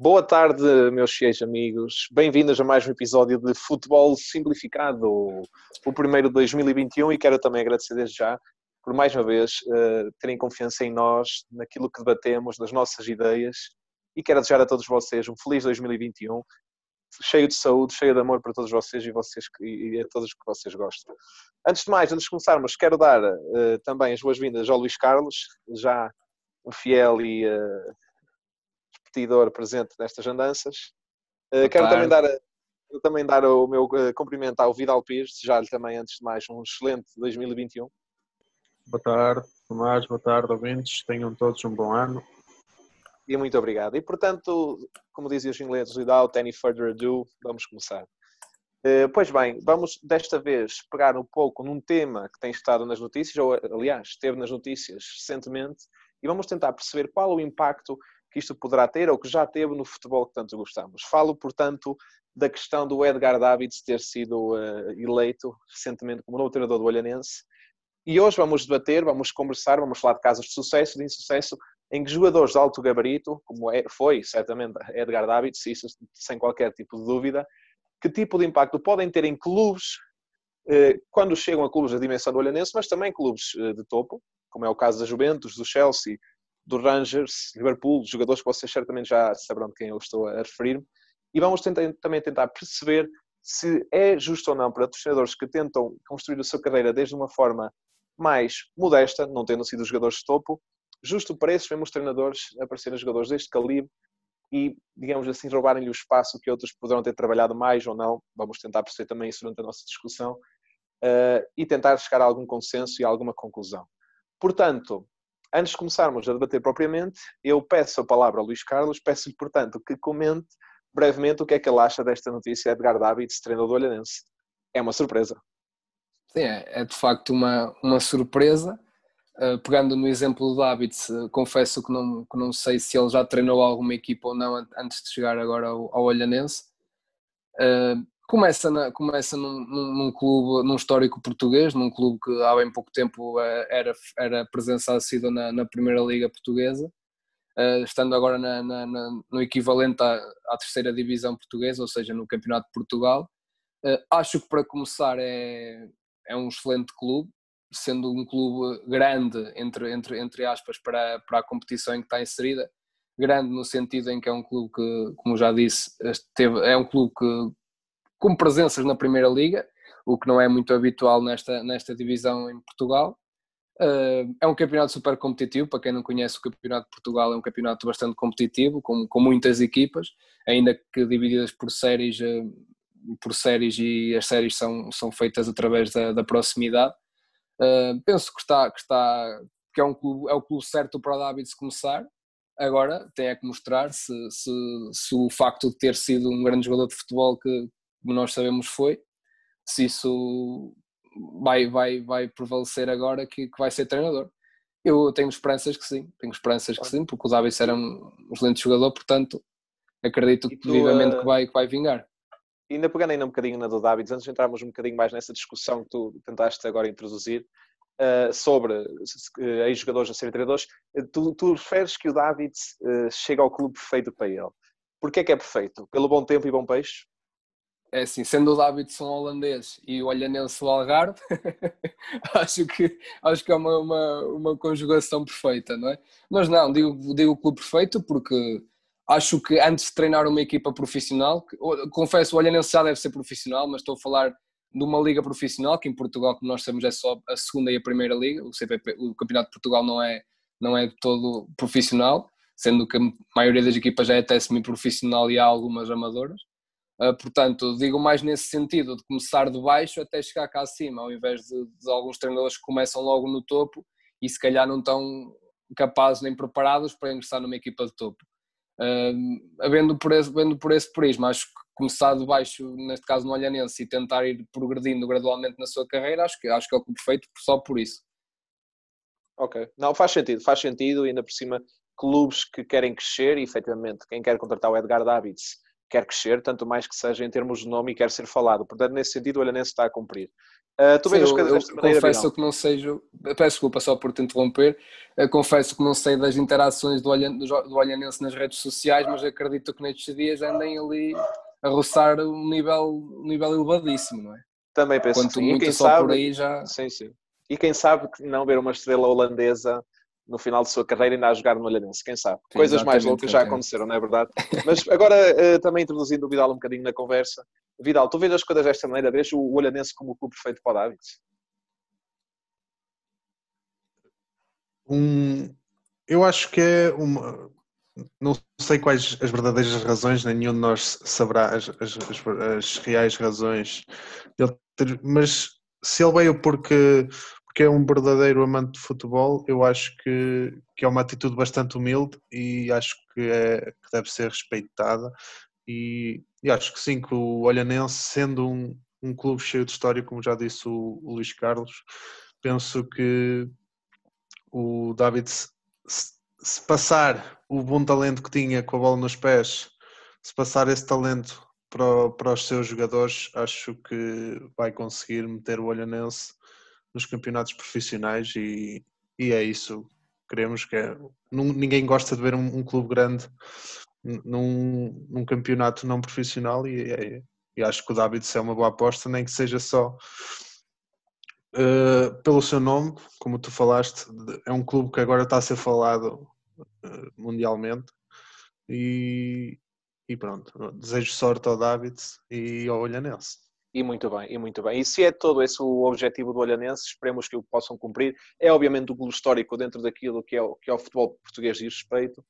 Boa tarde, meus fiéis amigos. Bem-vindos a mais um episódio de Futebol Simplificado, o primeiro de 2021, e quero também agradecer desde já por mais uma vez uh, terem confiança em nós, naquilo que debatemos, nas nossas ideias, e quero desejar a todos vocês um feliz 2021, cheio de saúde, cheio de amor para todos vocês e, vocês, e a todos que vocês gostam. Antes de mais, antes de começarmos, quero dar uh, também as boas-vindas ao Luís Carlos, já um fiel e uh, competidor presente nestas andanças. Uh, quero também dar, quero também dar o meu uh, cumprimento ao Vidal Pires, desejar-lhe também, antes de mais, um excelente 2021. Boa tarde, Tomás, boa tarde, ouvintes. Tenham todos um bom ano. E muito obrigado. E, portanto, como dizem os ingleses, without any further ado, vamos começar. Uh, pois bem, vamos desta vez pegar um pouco num tema que tem estado nas notícias, ou aliás, esteve nas notícias recentemente, e vamos tentar perceber qual o impacto que isto poderá ter ou que já teve no futebol que tanto gostamos. Falo, portanto, da questão do Edgar Davids ter sido uh, eleito recentemente como novo treinador do Olhanense. E hoje vamos debater, vamos conversar, vamos falar de casos de sucesso, de insucesso, em que jogadores de alto gabarito, como é, foi certamente Edgar Davids, isso sem qualquer tipo de dúvida, que tipo de impacto podem ter em clubes eh, quando chegam a clubes da dimensão do Olhanense, mas também clubes eh, de topo, como é o caso da Juventus, do Chelsea, do Rangers, Liverpool, jogadores que vocês certamente já saberão de quem eu estou a referir-me, e vamos tentar, também tentar perceber se é justo ou não para treinadores que tentam construir a sua carreira desde uma forma mais modesta, não tendo sido jogadores de topo, justo para esses mesmos treinadores aparecerem jogadores deste calibre e, digamos assim, roubarem-lhe o espaço que outros poderão ter trabalhado mais ou não. Vamos tentar perceber também isso durante a nossa discussão uh, e tentar chegar a algum consenso e a alguma conclusão. Portanto, antes de começarmos a debater propriamente, eu peço a palavra ao Luís Carlos, peço-lhe, portanto, que comente brevemente o que é que ele acha desta notícia de Edgar Davids, treinador do Olhanense. É uma surpresa. Sim, é, é de facto uma, uma surpresa. Uh, pegando no exemplo do Davids, uh, confesso que não, que não sei se ele já treinou alguma equipa ou não antes de chegar agora ao, ao Olhanense. Uh, começa, na, começa num, num, clube, num histórico português, num clube que há bem pouco tempo eh, era, era presença assídua na, na Primeira Liga Portuguesa, uh, estando agora na, na, no equivalente à, à, terceira divisão portuguesa, ou seja, no Campeonato de Portugal. Uh, acho que para começar é, é um excelente clube, sendo um clube grande, entre, entre, entre aspas, para, para a competição em que está inserida, grande no sentido em que é um clube que, como já disse, teve, é um clube que com presenças na Primeira Liga, o que não é muito habitual nesta, nesta divisão em Portugal. Uh, é um campeonato super competitivo, para quem não conhece o Campeonato de Portugal, é um campeonato bastante competitivo, com, com muitas equipas, ainda que divididas por séries, uh, por séries e as séries são, são feitas através da, da proximidade. Uh, penso que está, que está que é, um clube, é o clube certo para o David começar. Agora tem é que mostrar se, se, se o facto de ter sido um grande jogador de futebol que, como nós sabemos foi, se isso vai, vai, vai prevalecer agora que, que vai ser treinador. Eu tenho esperanças que sim, tenho esperanças que sim, porque o Davis era um excelente jogador, portanto acredito tu, vivamente uh, que, vai, que vai vingar. Ainda pegando ainda um bocadinho na do Davids, antes de entrarmos um bocadinho mais nessa discussão que tu tentaste agora introduzir, uh, sobre uh, ex-jogadores a serem treinadores, tu, tu referes que o Davids uh, chega ao clube perfeito para ele. Porquê é que é perfeito? Pelo bom tempo e bom peixe? É assim, sendo o Davidson holandês e o Olhanense o Algarve, acho, que, acho que é uma, uma, uma, conjugação perfeita, não é? Mas não, digo, digo o clube perfeito porque acho que antes de treinar uma equipa profissional, confesso, o Olhanense já deve ser profissional, mas estou a falar de uma liga profissional, que em Portugal, como nós sabemos, é só a segunda e a primeira liga, o, CPP, o Campeonato de Portugal não é, não é todo profissional, sendo que a maioria das equipas já é até semi-profissional e há algumas amadoras. Uh, portanto, digo mais nesse sentido, de começar de baixo até chegar cá acima, ao invés de, de, alguns treinadores que começam logo no topo e se calhar não estão capazes nem preparados para ingressar numa equipa de topo. Uh, vendo, por esse, vendo por esse prisma, acho que começar de baixo, neste caso no Olhanense, e tentar ir progredindo gradualmente na sua carreira, acho que, acho que é o perfeito só por isso. Ok, não, faz sentido, faz sentido, e ainda por cima, clubes que querem crescer, e efetivamente, quem quer contratar o Edgar Davids quer crescer, tanto mais que seja em termos de nome e quer ser falado. Portanto, nesse sentido, o Olhanense está a cumprir. Uh, tu Sim, as coisas eu, desta maneira, confesso que não seja, peço desculpa só por te interromper, eu confesso que não sei das interações do, Olhan, do Olhanense nas redes sociais, mas acredito que nestes dias andem ali a roçar um nível, um nível elevadíssimo, não é? Também penso Quanto que sim. muito quem só sabe, por aí já... Sim, sim. E quem sabe que não ver uma estrela holandesa no final de sua carreira ainda a jogar no Olhanense, quem sabe? Sim, Coisas mais loucas já aconteceram, não é verdade? Mas agora, uh, também introduzindo o Vidal um bocadinho na conversa. Vidal, tu vês as coisas desta maneira, vês o Olhanense como o clube perfeito para o David? Um, eu acho que é uma... Não sei quais as verdadeiras razões, nenhum de nós saberá as, as, as, as reais razões, mas se ele veio porque porque é um verdadeiro amante de futebol, eu acho que, que é uma atitude bastante humilde e acho que, é, que deve ser respeitada. E, e, acho que sim, que o Olhanense, sendo um, um clube cheio de história, como já disse o, o Luís Carlos, penso que o David, se, se passar o bom talento que tinha com a bola nos pés, se passar esse talento para, para os seus jogadores, acho que vai conseguir meter o Olhanense nos campeonatos profissionais e, e é isso. Queremos que é. ninguém gosta de ver um, um clube grande num, num, campeonato não profissional e, é, e acho que o David é uma boa aposta, nem que seja só uh, pelo seu nome, como tu falaste, é um clube que agora está a ser falado uh, mundialmente e, e pronto, desejo sorte ao David e ao Olhanense. E muito bem, e muito bem. E se é todo esse o objetivo do Olhanense, esperemos que o possam cumprir. É obviamente o clube histórico dentro daquilo que é, o, que é o futebol português de respeito.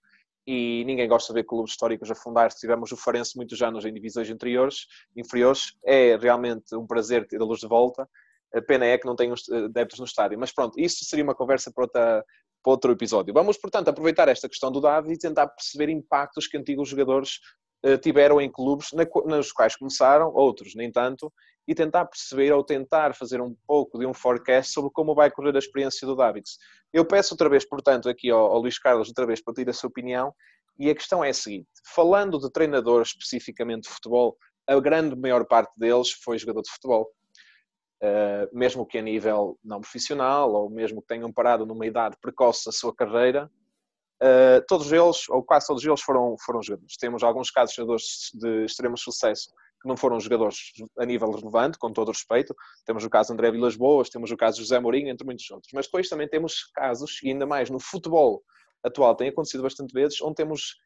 E ninguém gosta de ver clubes históricos afundar. Tivemos o Farense muitos anos em divisões interiores, inferiores. É realmente um prazer tê-los de volta. A pena é que não tenham adeptos no estádio. Mas pronto, isso seria uma conversa para, outra, para outro episódio. Vamos, portanto, aproveitar esta questão do Davi e tentar perceber impactos que antigos jogadores tiveram em clubes nos quais começaram, outros nem tanto, e tentar perceber ou tentar fazer um pouco de um forecast sobre como vai correr a experiência do Davids. Eu peço outra vez, portanto, aqui ao, ao Luís Carlos, outra vez para ter a sua opinião, e a questão é a seguinte: falando de treinadores especificamente de futebol, a grande maior parte deles foi jogador de futebol. Uh, mesmo que a nível não profissional, ou mesmo que tenham parado numa idade precoce da sua carreira, Uh, todos eles, ou quase todos eles, foram, foram jogadores. Temos alguns casos de jogadores de extremo sucesso que não foram jogadores a nível relevante, com todo o respeito. Temos o caso de André Vilas Boas, temos o caso de José Mourinho, entre muitos outros. Mas depois também temos casos, e ainda mais no futebol atual, tem acontecido bastante vezes, onde temos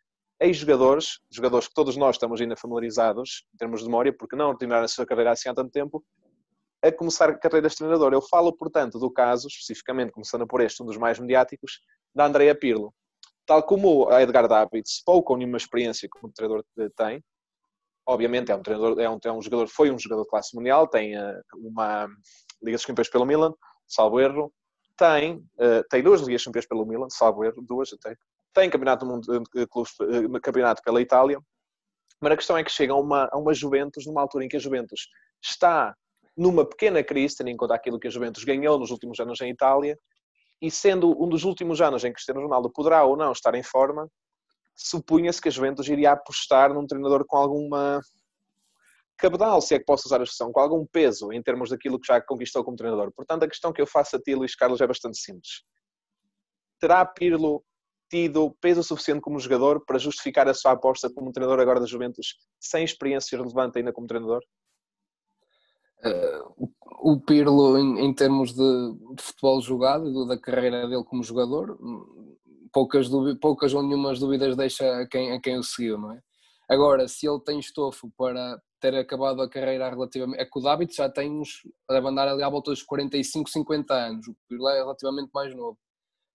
ex-jogadores, jogadores que todos nós estamos ainda familiarizados, em termos de memória, porque não terminaram a sua carreira assim há tanto tempo, a começar carreiras de treinador. Eu falo, portanto, do caso, especificamente, começando por este, um dos mais mediáticos, da Andrea Pirlo Tal como a Edgar Davids, pouco ou nenhuma experiência como treinador tem, obviamente é um treinador, é um, é um jogador, foi um jogador de classe mundial, tem uh, uma Liga dos Campeões pelo Milan, salvo erro, tem, uh, tem duas Ligas Campeões pelo Milan, salvo erro, duas até, tem Campeonato, uh, clubes, campeonato pela Itália, mas a questão é que chega a uma, a uma Juventus, numa altura em que a Juventus está numa pequena crise, tendo em conta aquilo que a Juventus ganhou nos últimos anos em Itália, e sendo um dos últimos anos em que Cristiano Ronaldo poderá ou não estar em forma, supunha-se que a Juventus iria apostar num treinador com alguma cabedal, se é que posso usar a expressão, com algum peso em termos daquilo que já conquistou como treinador. Portanto, a questão que eu faço a ti, Luís Carlos, é bastante simples. Terá Pirlo tido peso suficiente como jogador para justificar a sua aposta como treinador agora da Juventus, sem experiência relevante ainda como treinador? Uh, o Pirlo, em, em termos de, de, futebol jogado, da carreira dele como jogador, poucas, poucas ou nenhumas dúvidas deixa a quem, a quem o seguiu, não é? Agora, se ele tem estofo para ter acabado a carreira relativamente. É que o David já tem uns. deve andar ali à volta dos 45, 50 anos. O Pirlo é relativamente mais novo.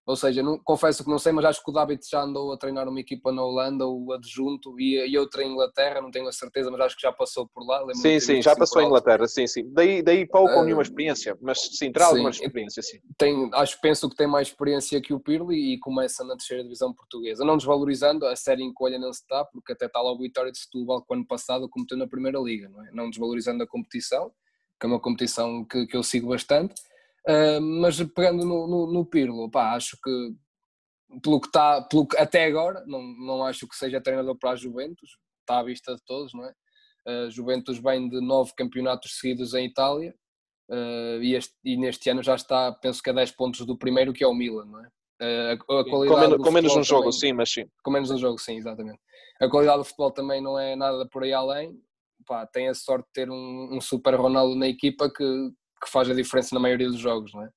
Ou seja, não, confesso que não sei, mas acho que o David já andou a treinar uma equipa na Holanda, o adjunto, e, e outra em Inglaterra, não tenho a certeza, mas acho que já passou por lá. Sim, sim, já passou em Inglaterra, sim, sim. Daí, daí pouco uh, ou nenhuma experiência, mas sim, terá sim, alguma experiência, sim. Tem, acho, penso que tem mais experiência que o Pirlo e começa na terceira divisão portuguesa. Não desvalorizando a série em Colha não se está, porque até está lá o Vitória de Setúbal que o ano passado cometeu na Primeira Liga, não é? Não desvalorizando a competição, que é uma competição que, que eu sigo bastante. Uh, mas pegando no, no, no Pirlo, pá, acho que pelo que está, pelo que, até agora, não, não acho que seja treinador para a Juventus. está à vista de todos, não é? Uh, Juventus vem de nove campeonatos seguidos em Itália uh, e, este, e, neste ano já está, penso que a 10 pontos do primeiro, que é o Milan, não é? Uh, a, a com, menos, com menos um jogo, sim, mas sim. Com menos um jogo, sim, exatamente. A qualidade do futebol também não é nada por aí além. Pá, tem a sorte de ter um, um super Ronaldo na equipa que, que faz a diferença na maioria dos jogos, não é?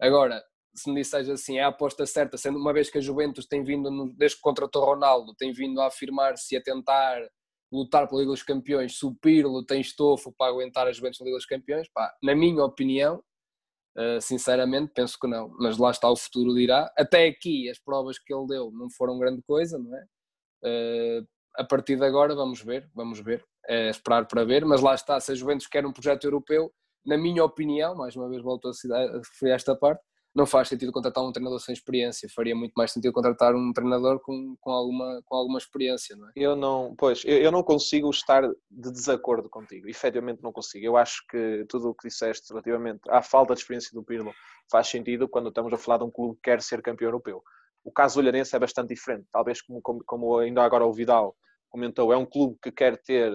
Agora, se me disseres assim, é a aposta certa, sendo uma vez que a Juventus tem vindo, desde que contratou Ronaldo, tem vindo a afirmar-se a tentar lutar pela Liga dos Campeões, se o Pirlo tem estofo para aguentar a Juventus na Liga dos Campeões, pá, na minha opinião, uh, sinceramente, penso que não. Mas lá está, o futuro dirá. Até aqui, as provas que ele deu não foram grande coisa, não é? Uh, a partir de agora, vamos ver, vamos ver. É esperar para ver, mas lá está, se a Juventus quer um projeto europeu, na minha opinião, mais uma vez volto a referir esta parte, não faz sentido contratar um treinador sem experiência, faria muito mais sentido contratar um treinador com, com, alguma, com alguma experiência, não é? Eu não, pois, eu, eu não consigo estar de desacordo contigo, efetivamente não consigo. Eu acho que tudo o que disseste relativamente à falta de experiência do Pirlo faz sentido quando estamos a falar de um clube que quer ser campeão europeu. O caso olharense é bastante diferente, talvez como, como, como ainda agora o Vidal comentou, é um clube que quer ter,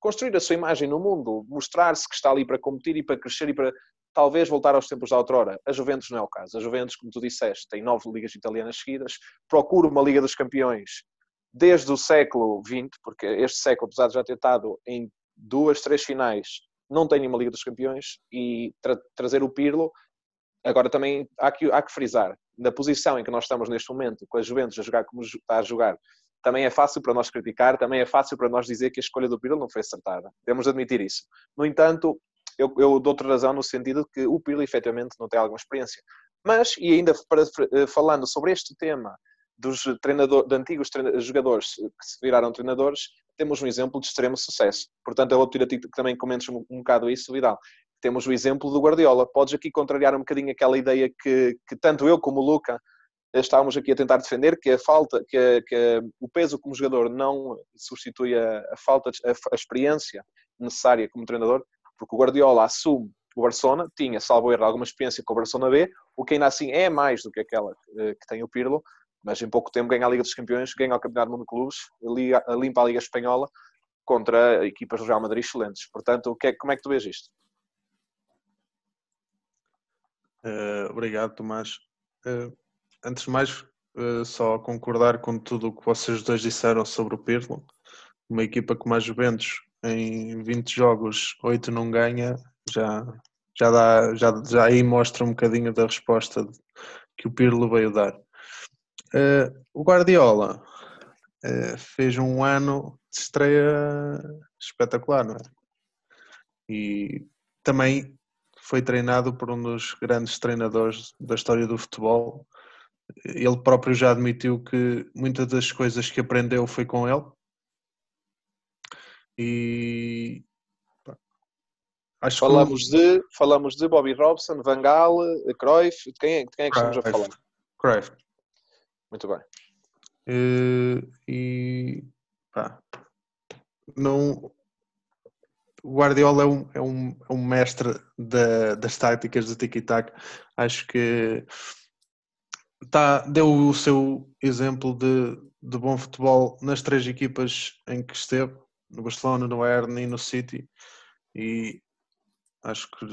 construir a sua imagem no mundo, mostrar-se que está ali para competir e para crescer e para talvez voltar aos tempos da outrora. A Juventus não é o caso. A Juventus, como tu disseste, tem nove ligas italianas seguidas, procura uma Liga dos Campeões desde o século XX, porque este século, apesar de já ter estado em duas, três finais, não tem nenhuma Liga dos Campeões e tra trazer o Pirlo. Agora também há que, há que frisar, na posição em que nós estamos neste momento, com a Juventus a jogar como está a jogar, também é fácil para nós criticar, também é fácil para nós dizer que a escolha do Pirlo não foi acertada. Temos de admitir isso. No entanto, eu, eu dou outra razão no sentido de que o Pirlo efetivamente não tem alguma experiência. Mas, e ainda para, eh, falando sobre este tema dos treinador, de antigos jogadores que se viraram treinadores, temos um exemplo de extremo sucesso. Portanto, eu vou pedir a ti que também comentes um, um bocado isso, Vidal. Temos o exemplo do Guardiola. Podes aqui contrariar um bocadinho aquela ideia que, que tanto eu como o Luca estávamos aqui a tentar defender, que a falta, que, que o peso como jogador não substitui a, a falta, a, a experiência necessária como treinador porque o Guardiola assume o Barcelona, tinha, salvo erro, alguma experiência com o Barcelona B, o que ainda assim é mais do que aquela eh, que tem o Pirlo, mas em pouco tempo ganha a Liga dos Campeões, ganha o Campeonato do Mundo de Clubes, limpa a Liga Espanhola contra equipas do Real Madrid excelentes. Portanto, o que é, como é que tu vês isto? Uh, obrigado, Tomás. Uh, antes de mais, uh, só concordar com tudo o que vocês dois disseram sobre o Pirlo. Uma equipa como a Juventus em 20 jogos, 8 não ganha, já, já, dá, já, já aí mostra um bocadinho da resposta que o Pirlo veio dar. Uh, o Guardiola uh, fez um ano de estreia espetacular, não é? E também foi treinado por um dos grandes treinadores da história do futebol. Ele próprio já admitiu que muitas das coisas que aprendeu foi com ele e acho falamos que... de falamos de Bobby Robson, Van Gaal, Cruyff, de quem é, de quem é que estamos a falar? Cruyff. Muito bem. Uh, e pá, não o Guardiola é um, é um, é um mestre da, das táticas do tiki-taka. Acho que tá, deu o seu exemplo de, de bom futebol nas três equipas em que esteve no Barcelona, no Bayern e no City e acho que,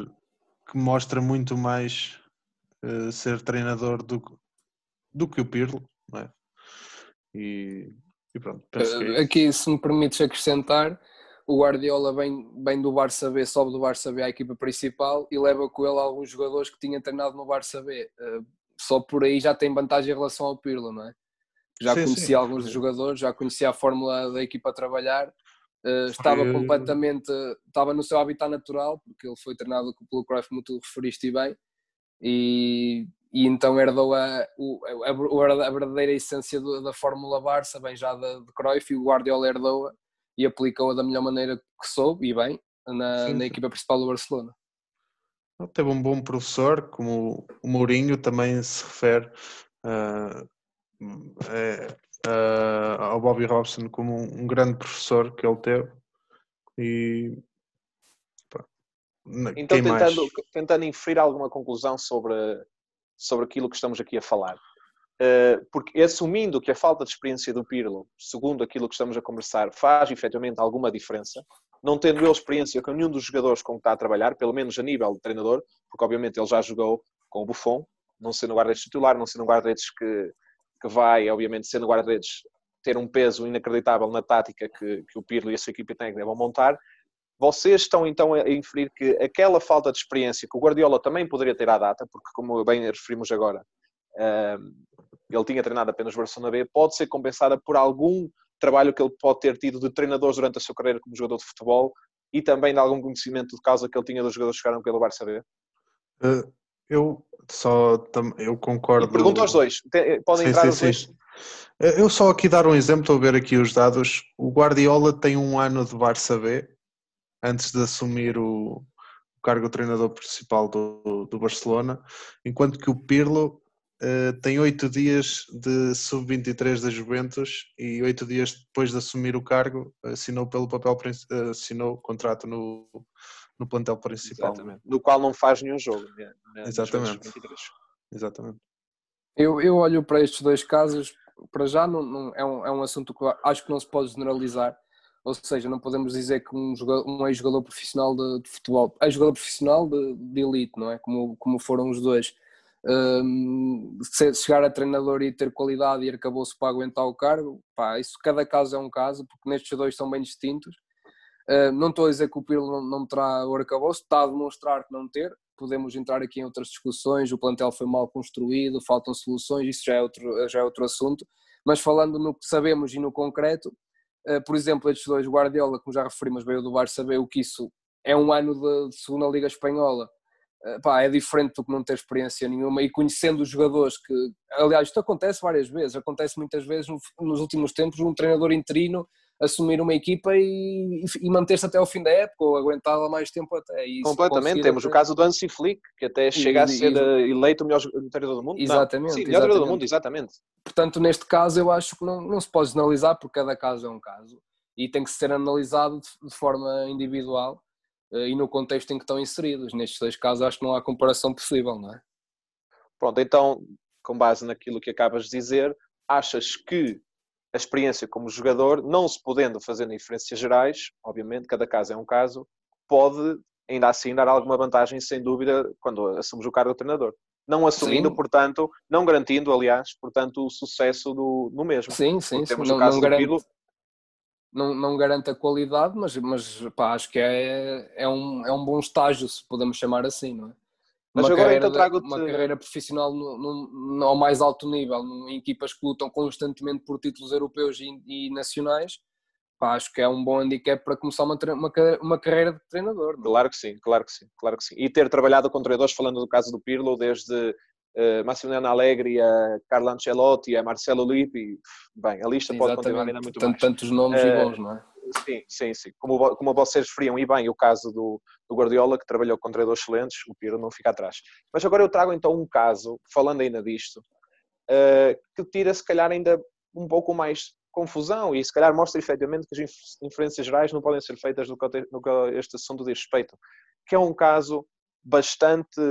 que mostra muito mais uh, ser treinador do, do que o Pirlo, não é? E, e pronto, é Aqui, se me permites acrescentar, o Guardiola vem, vem do Barça B, sobe do Barça B à equipa principal e leva com ele alguns jogadores que tinha treinado no Barça B. Uh, só por aí já tem vantagem em relação ao Pirlo, não é? Já sim, conhecia sim. alguns jogadores, já conhecia a fórmula da equipa a trabalhar Uh, estava completamente, estava no seu habitat natural, porque ele foi treinado pelo Cruyff, como tu referiste bem, e, e então herdou a, a, a verdadeira essência do, da Fórmula Barça, bem já de, de Cruyff, e o Guardiola herdou-a e aplicou-a da melhor maneira que soube, e bem, na, na equipa principal do Barcelona. Teve um bom professor, como o Mourinho também se refere. Uh, uh, ao Bobby Robson como um, um, grande professor que ele teve e pá, então tentando, tentando inferir alguma conclusão sobre, sobre aquilo que estamos aqui a falar Uh, porque assumindo que a falta de experiência do Pirlo, segundo aquilo que estamos a conversar, faz efetivamente alguma diferença, não tendo ele experiência com nenhum dos jogadores com que está a trabalhar, pelo menos a nível de treinador, porque obviamente ele já jogou com o Buffon, não sendo guarda-redes titular, não sendo guarda-redes que, que vai, obviamente, sendo guarda-redes, ter um peso inacreditável na tática que, que o Pirlo e a sua equipe técnica vão montar. Vocês estão então a inferir que aquela falta de experiência que o Guardiola também poderia ter à data, porque como bem referimos agora, ele tinha treinado apenas Barcelona B, pode ser compensada por algum trabalho que ele pode ter tido de treinadores durante a sua carreira como jogador de futebol e também de algum conhecimento de causa que ele tinha dos jogadores que jogaram pelo Barça B? Uh, eu só eu concordo. pergunto aos dois. Podem sim, entrar sim, os dois. Sim. Eh, eu só aqui dar um exemplo, estou a ver aqui os dados. O Guardiola tem um ano de Barça B antes de assumir o, o cargo de treinador principal do, do Barcelona, enquanto que o Pirlo uh, tem oito dias de sub-23 da Juventus e oito dias depois de assumir o cargo assinou pelo papel assinou contrato no, no plantel principal. Exatamente. No qual não faz nenhum jogo. Né? Exatamente. Exatamente. Eu, eu olho para estes dois casos, para já não, não, é, um, é um assunto que acho que não se pode generalizar, ou seja, não podemos dizer que um, um ex-jogador profissional de, de futebol, ex-jogador profissional de, de, elite, não é? Como, como foram os dois, um, chegar a treinador e ter qualidade e acabou-se para aguentar o cargo, pá, isso cada caso é um caso, porque nestes dois são bem distintos. Uh, não estou a dizer que o Pirlo não, não terá o arcabouço, está a demonstrar que não ter. Podemos entrar aqui em outras discussões. O plantel foi mal construído, faltam soluções, isso já é outro, já é outro assunto. Mas falando no que sabemos e no concreto, uh, por exemplo, estes dois, Guardiola, como já referimos, veio do saber o que isso é um ano de, de segunda Liga Espanhola pá, é diferente do que não ter experiência nenhuma e conhecendo os jogadores que, aliás, isto acontece várias vezes, acontece muitas vezes nos últimos tempos um treinador interino assumir uma equipa e, e manter-se até ao fim da época ou aguentá-la mais tempo até. Completamente, temos até... o caso do Ansi Flick, que até chega e, a ser e, eh, eleito o melhor treinador do mundo. Exatamente. Não, sim, melhor treinador do mundo, exatamente. Portanto, neste caso eu acho que não, não se pode generalizar porque cada caso é um caso e tem que ser analisado de, de forma individual eh, e no contexto em que estão inseridos. Nestes dois casos acho que não há comparação possível, não é? Pronto, então, com base naquilo que acabas de dizer, achas que a experiência como jogador, não se podendo fazer diferenças gerais, obviamente, cada caso é um caso, pode ainda assim dar alguma vantagem, sem dúvida, quando assumimos o cargo de treinador. Não assumindo, sim. portanto, não garantindo, aliás, portanto, o sucesso do, no mesmo. Sim, sim. Temos sim. o caso não, não do Pirlo, não, não garante a qualidade, mas, mas pá, acho que é, é, um, é um bom estágio, se podemos chamar assim, não é? Mas uma, carreira, então uma carreira profissional no, no, no, ao mais alto nível, em equipas que lutam constantemente por títulos europeus e, e nacionais, pá, acho que é um bom handicap para começar uma, uma, uma carreira de treinador. Não? É? Claro que sim, claro que sim, claro que sim. E ter trabalhado com treinadores, falando do caso do Pirlo, desde uh, Massimiliano Allegri, a Carlo Ancelotti, a Marcelo Lippi, bem, a lista pode continuar ainda muito Tant, mais. Tantos nomes uh, e bons, não é? Sim, sim, sim. Como, como vocês referiam, e bem, o caso do, do Guardiola, que trabalhou com treinadores excelentes, o Piro não fica atrás. Mas agora eu trago então um caso, falando ainda disto, uh, que tira se calhar ainda um pouco mais confusão e se calhar mostra efetivamente que as inferências gerais não podem ser feitas no que, no que este assunto diz respeito, que é um caso bastante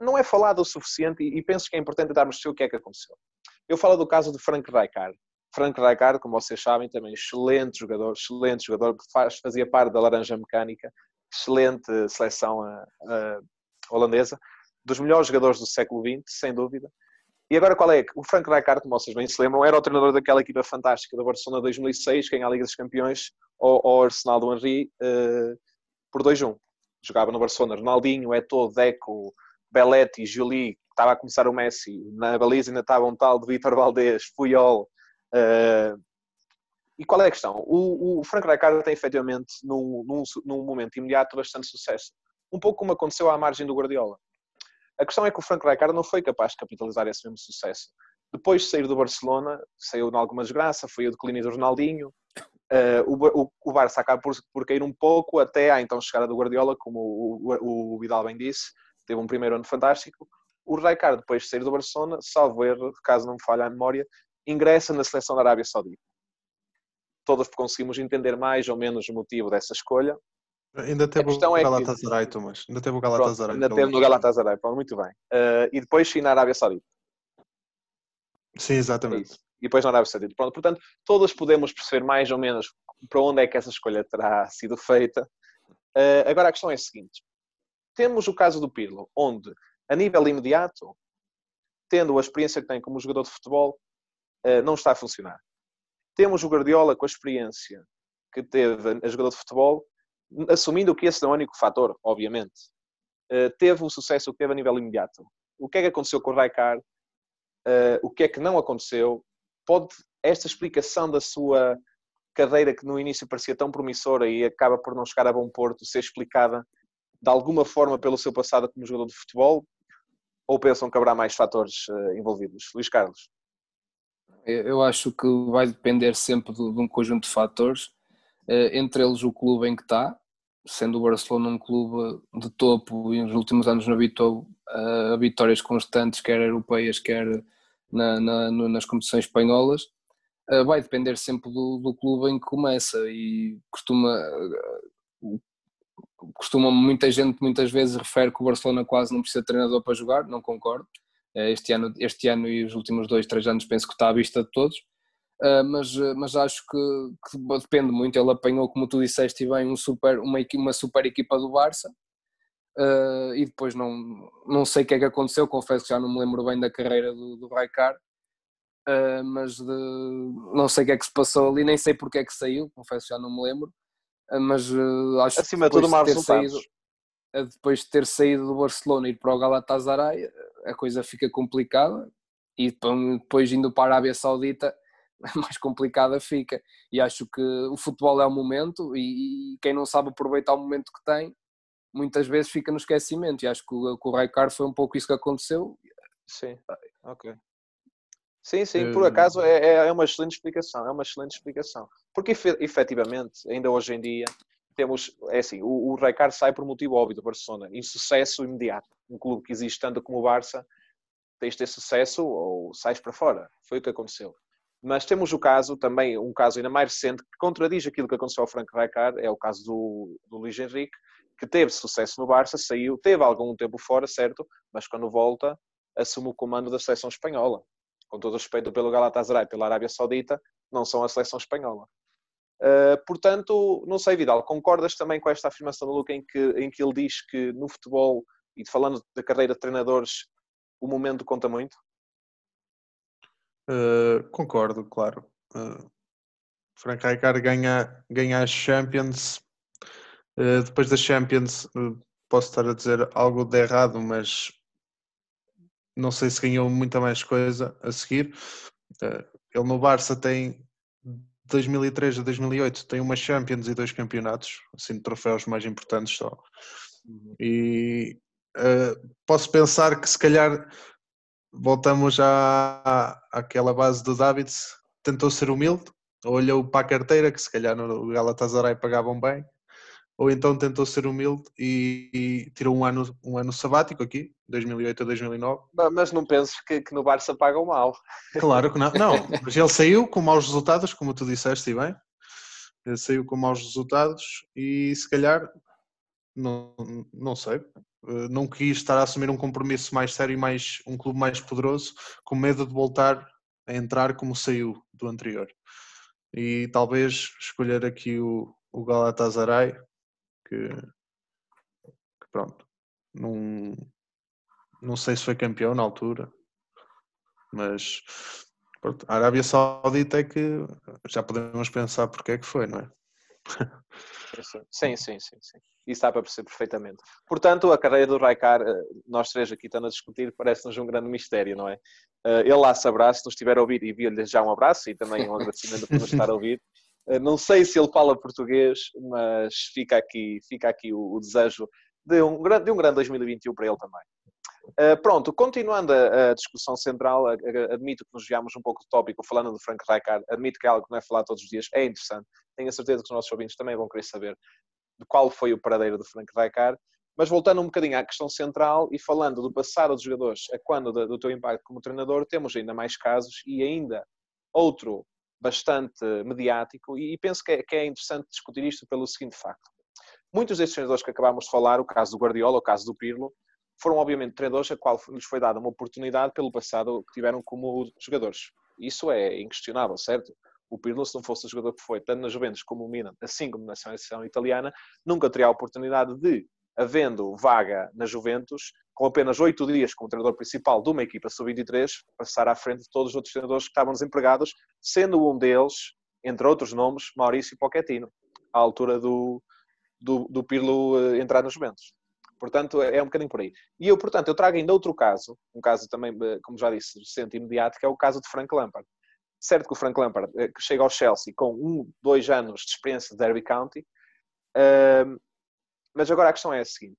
não é falado o suficiente e, penso que é importante darmos o que é que aconteceu. Eu falo do caso de Frank Rijkaard. Frank Rijkaard, como vocês sabem, também excelente jogador, excelente jogador, faz, fazia parte da Laranja Mecânica, excelente seleção a, a holandesa, dos melhores jogadores do século XX, sem dúvida. E agora qual é? O Frank Rijkaard, como vocês bem se lembram, era o treinador daquela equipa fantástica da Barcelona 2006, que ganha a Liga dos Campeões ao Arsenal do Henry uh, por 2-1. Jogava no Barcelona Ronaldinho, Eto'o, Deco, Belletti, Jolie, estava a começar o Messi, na baliza ainda estava um tal de Vitor Valdez, Puyol. Uh, e qual é a questão? O, o Frank Rijkaard tem efetivamente, num, num, num, momento imediato, bastante sucesso. Um pouco como aconteceu à margem do Guardiola. A questão é que o Frank Rijkaard não foi capaz de capitalizar esse mesmo sucesso. Depois de sair do Barcelona, saiu em alguma desgraça, foi o declínio do Ronaldinho, uh, o, o, o Barça acaba por, por cair um pouco até à então chegada do Guardiola, como o, o, o Vidal bem disse, teve um primeiro ano fantástico. O Rijkaard, depois de sair do Barcelona, salvo erro, caso não me falhe a memória, ingressa na seleção da Arábia Saudita. Todos conseguimos entender mais ou menos o motivo dessa escolha. Ainda teve o Galatasaray, é que... Thomas. Ainda teve o Galatasaray. Pronto, ainda teve no Galatasaray, pronto, muito bem. Uh, e depois sim na Arábia Saudita. Sim, exatamente. É e depois na Arábia Saudita. Pronto, portanto, todos podemos perceber mais ou menos para onde é que essa escolha terá sido feita. Uh, agora a questão é a seguinte: temos o caso do Pirlo, onde, a nível imediato, tendo a experiência que tem como jogador de futebol, uh, não está a funcionar. Temos o Guardiola com a experiência que teve a jogador de futebol, assumindo que esse não é o único fator, obviamente. Uh, teve o sucesso que teve a nível imediato. O que é que aconteceu com o Raikar? Uh, o que é que não aconteceu? Pode esta explicação da sua cadeira que no início parecia tão promissora e acaba por não chegar a bom porto ser explicada de alguma forma pelo seu passado como jogador de futebol? Ou pensam que haverá mais fatores uh, envolvidos? Luís Carlos. Eu acho que vai depender sempre de, um conjunto de fatores, uh, entre eles o clube em que está, sendo o Barcelona um clube de topo e nos últimos anos não habitou a vitórias constantes, quer europeias, quer na, na, nas competições espanholas, vai depender sempre do, do, clube em que começa e costuma, costuma muita gente muitas vezes refere que o Barcelona quase não precisa de treinador para jogar, não concordo. Este ano, este ano e os últimos dois, três anos penso que está à vista de todos. Uh, mas, mas acho que, que, depende muito. Ele apanhou, como tu disseste, bem, um super, uma, uma super equipa do Barça e depois não, não sei o que é que aconteceu, confesso que já não me lembro bem da carreira do, do Raikar, mas de, não sei o que é que se passou ali, nem sei porque é que saiu, confesso que já não me lembro, uh, mas acho Acima que depois de, ter saído, depois de ter saído do Barcelona e ir para o Galatasaray, a coisa fica complicada e depois indo para a Arábia Saudita mais complicada fica. E acho que o futebol é o momento e, e, quem não sabe aproveitar o momento que tem muitas vezes fica no esquecimento. E acho que o, o Raikar foi um pouco isso que aconteceu. Sim, ok. Sim, sim, por acaso é, é, é uma excelente explicação, é uma excelente explicação. Porque efetivamente, ainda hoje em dia, temos, é assim, o, o sai por motivo óbvio do Barcelona, em sucesso imediato. Um clube que existe tanto como o Barça, tens de ter sucesso ou sais para fora. Foi o que aconteceu. Mas temos o caso, também um caso ainda mais recente, que contradiz aquilo que aconteceu ao Frank Raikar, é o caso do, do Luís Henrique, que teve sucesso no Barça, saiu, teve algum tempo fora, certo, mas quando volta assume o comando da seleção espanhola. Com todo o respeito pelo Galatasaray, pela Arábia Saudita, não são a seleção espanhola. Uh, portanto, não sei, Vidal, concordas também com esta afirmação do Luca em que, em que ele diz que no futebol, e falando da carreira de treinadores, o momento conta muito? Uh, concordo, claro. Uh, Frank Rijkaard ganha, ganha as Champions eh, depois da Champions, uh, posso estar a dizer algo de errado, mas não sei se ganhou muita mais coisa a seguir. Uh, ele no Barça tem 2003 a 2008 tem uma Champions e dois campeonatos, assim, troféus mais importantes só. Uhum. E posso pensar que se calhar voltamos à, àquela base do Davids, tentou ser humilde, olhou para a carteira, que se calhar no Galatasaray pagavam bem, ou então tentou ser humilde e, e, tirou um ano, um ano sabático aqui, 2008 a 2009. Mas não penses que, que no Barça pagam mal. Claro que não, não, mas ele saiu com maus resultados, como tu disseste, e bem, ele saiu com maus resultados e se calhar, não, não sei, eh, não quis estar a assumir um compromisso mais sério e mais, um clube mais poderoso, com medo de voltar a entrar como saiu do anterior. E talvez escolher aqui o, o Galatasaray que, que pronto, não, não sei se foi campeão na altura, mas pronto, a Arábia Saudita é que já podemos pensar porque é que foi, não é? Sim, sim, sim, sim. Isso dá para perceber perfeitamente. Portanto, a carreira do Raikar, eh, nós três aqui estamos a discutir, parece-nos um grande mistério, não é? Eh, ele lá saberá, se nos estiver a ouvir, e envio-lhe já um abraço e também um agradecimento por nos estar a ouvir. Eh, não sei se ele fala português, mas fica aqui, fica aqui o, o desejo de um, de um grande 2021 para ele também. Uh, pronto, continuando a, a, discussão central, admito que nos viamos um pouco do tópico falando de Frank Rijkaard, admito que é algo que não é falado todos os dias, é interessante, tenho a certeza que os nossos ouvintes também vão querer saber de qual foi o paradeiro de Frank Rijkaard, mas voltando um bocadinho à questão central e falando do passado dos jogadores a quando do, do teu impacto como treinador, temos ainda mais casos e ainda outro bastante mediático e penso que é, que é interessante discutir isto pelo seguinte facto. Muitos destes treinadores que acabámos de falar, o caso do Guardiola, o caso do Pirlo, foram obviamente treinadores a qual lhes foi dada uma oportunidade pelo passado que tiveram como jogadores. Isso é inquestionável, certo? O Pirlo, se não fosse o jogador que foi, tanto na Juventus como no Milan, assim como na seleção italiana, nunca teria a oportunidade de, havendo vaga na Juventus, com apenas oito dias como treinador principal de uma equipa sub-23, passar à frente de todos os outros treinadores que estavam desempregados, sendo um deles, entre outros nomes, Maurício Pochettino, à altura do, do, do Pirlo eh, entrar nos Juventus. Portanto, é um bocadinho por aí. E eu, portanto, eu trago ainda outro caso, um caso também, eh, como já disse, recente e imediato, que é o caso de Frank Lampard. Certo que o Frank Lampard eh, que chega ao Chelsea com um, dois anos de experiência de Derby County, mas agora a questão é a seguinte.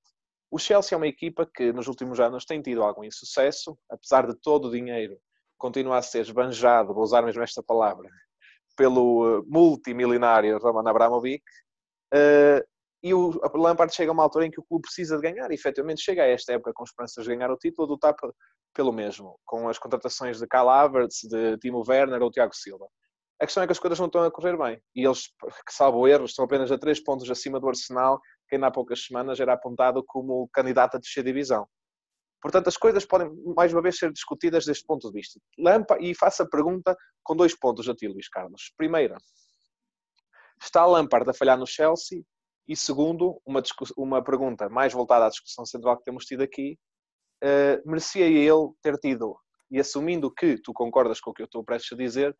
O Chelsea é uma equipa que nos últimos anos tem tido algum insucesso, apesar de todo o dinheiro continuar a ser esbanjado, vou usar mesmo esta palavra, pelo multimilionário Roman Abramovich, e o Lampard chega a uma altura em que o clube precisa de ganhar, e efetivamente chega a esta época com esperanças de ganhar o título, do lutar pelo mesmo, com as contratações de Kyle Havertz, de Timo Werner ou Tiago Silva. A questão é que as coisas não estão a correr bem, e eles, que salvo erros, estão apenas a três pontos acima do Arsenal, que ainda há poucas semanas era apontado como candidato a descer divisão. Portanto, as coisas podem, mais uma vez, ser discutidas deste ponto de vista. Lampa, e faço a pergunta com dois pontos a ti, Luís Carlos. Primeira, está Lampard a falhar no Chelsea e segundo, uma, uma pergunta mais voltada à discussão central que temos tido aqui, uh, merecia ele ter tido, e assumindo que tu concordas com o que eu estou prestes a dizer,